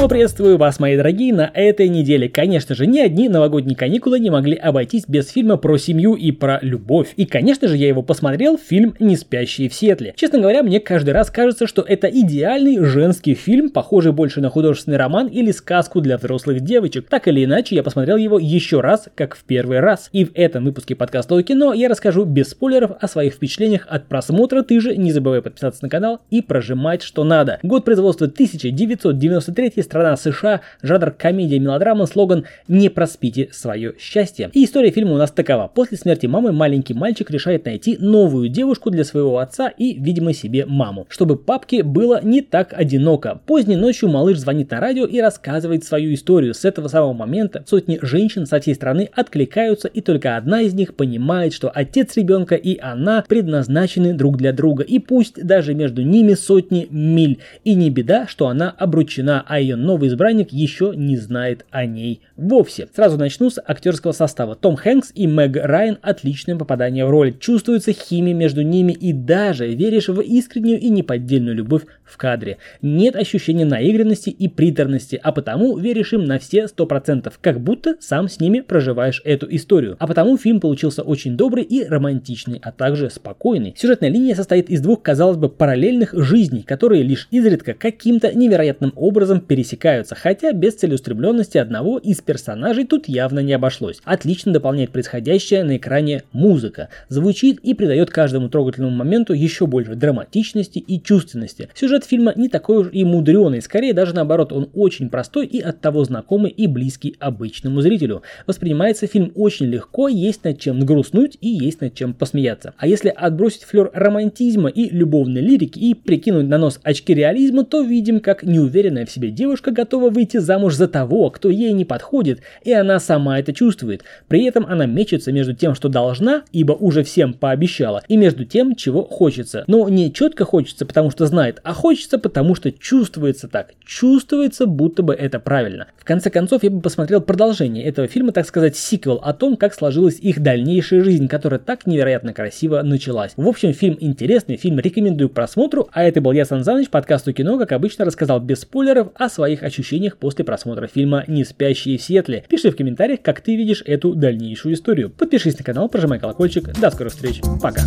Снова приветствую вас, мои дорогие, на этой неделе. Конечно же, ни одни новогодние каникулы не могли обойтись без фильма про семью и про любовь. И, конечно же, я его посмотрел, фильм «Не спящие в Сиэтле». Честно говоря, мне каждый раз кажется, что это идеальный женский фильм, похожий больше на художественный роман или сказку для взрослых девочек. Так или иначе, я посмотрел его еще раз, как в первый раз. И в этом выпуске подкаста о кино я расскажу без спойлеров о своих впечатлениях от просмотра. Ты же не забывай подписаться на канал и прожимать что надо. Год производства 1993 Америки, страна США, жанр комедия-мелодрама, слоган «Не проспите свое счастье». И история фильма у нас такова. После смерти мамы маленький мальчик решает найти новую девушку для своего отца и, видимо, себе маму, чтобы папке было не так одиноко. Поздней ночью малыш звонит на радио и рассказывает свою историю. С этого самого момента сотни женщин со всей страны откликаются, и только одна из них понимает, что отец ребенка и она предназначены друг для друга. И пусть даже между ними сотни миль. И не беда, что она обручена, а ее новый избранник еще не знает о ней вовсе. Сразу начну с актерского состава. Том Хэнкс и Мэг Райан отличное попадание в роль. Чувствуется химия между ними и даже веришь в искреннюю и неподдельную любовь в кадре. Нет ощущения наигранности и приторности, а потому веришь им на все 100%, как будто сам с ними проживаешь эту историю. А потому фильм получился очень добрый и романтичный, а также спокойный. Сюжетная линия состоит из двух, казалось бы, параллельных жизней, которые лишь изредка каким-то невероятным образом пересекаются пересекаются, хотя без целеустремленности одного из персонажей тут явно не обошлось. Отлично дополняет происходящее на экране музыка. Звучит и придает каждому трогательному моменту еще больше драматичности и чувственности. Сюжет фильма не такой уж и мудреный, скорее даже наоборот, он очень простой и от того знакомый и близкий обычному зрителю. Воспринимается фильм очень легко, есть над чем грустнуть и есть над чем посмеяться. А если отбросить флер романтизма и любовной лирики и прикинуть на нос очки реализма, то видим, как неуверенная в себе девушка девушка готова выйти замуж за того, кто ей не подходит, и она сама это чувствует. При этом она мечется между тем, что должна, ибо уже всем пообещала, и между тем, чего хочется. Но не четко хочется, потому что знает, а хочется, потому что чувствуется так. Чувствуется, будто бы это правильно. В конце концов, я бы посмотрел продолжение этого фильма, так сказать, сиквел о том, как сложилась их дальнейшая жизнь, которая так невероятно красиво началась. В общем, фильм интересный, фильм рекомендую к просмотру, а это был я, Сан Саныч, подкасту кино, как обычно, рассказал без спойлеров о своих ощущениях после просмотра фильма «Не спящие в Сиэтле». Пиши в комментариях, как ты видишь эту дальнейшую историю. Подпишись на канал, прожимай колокольчик. До скорых встреч. Пока.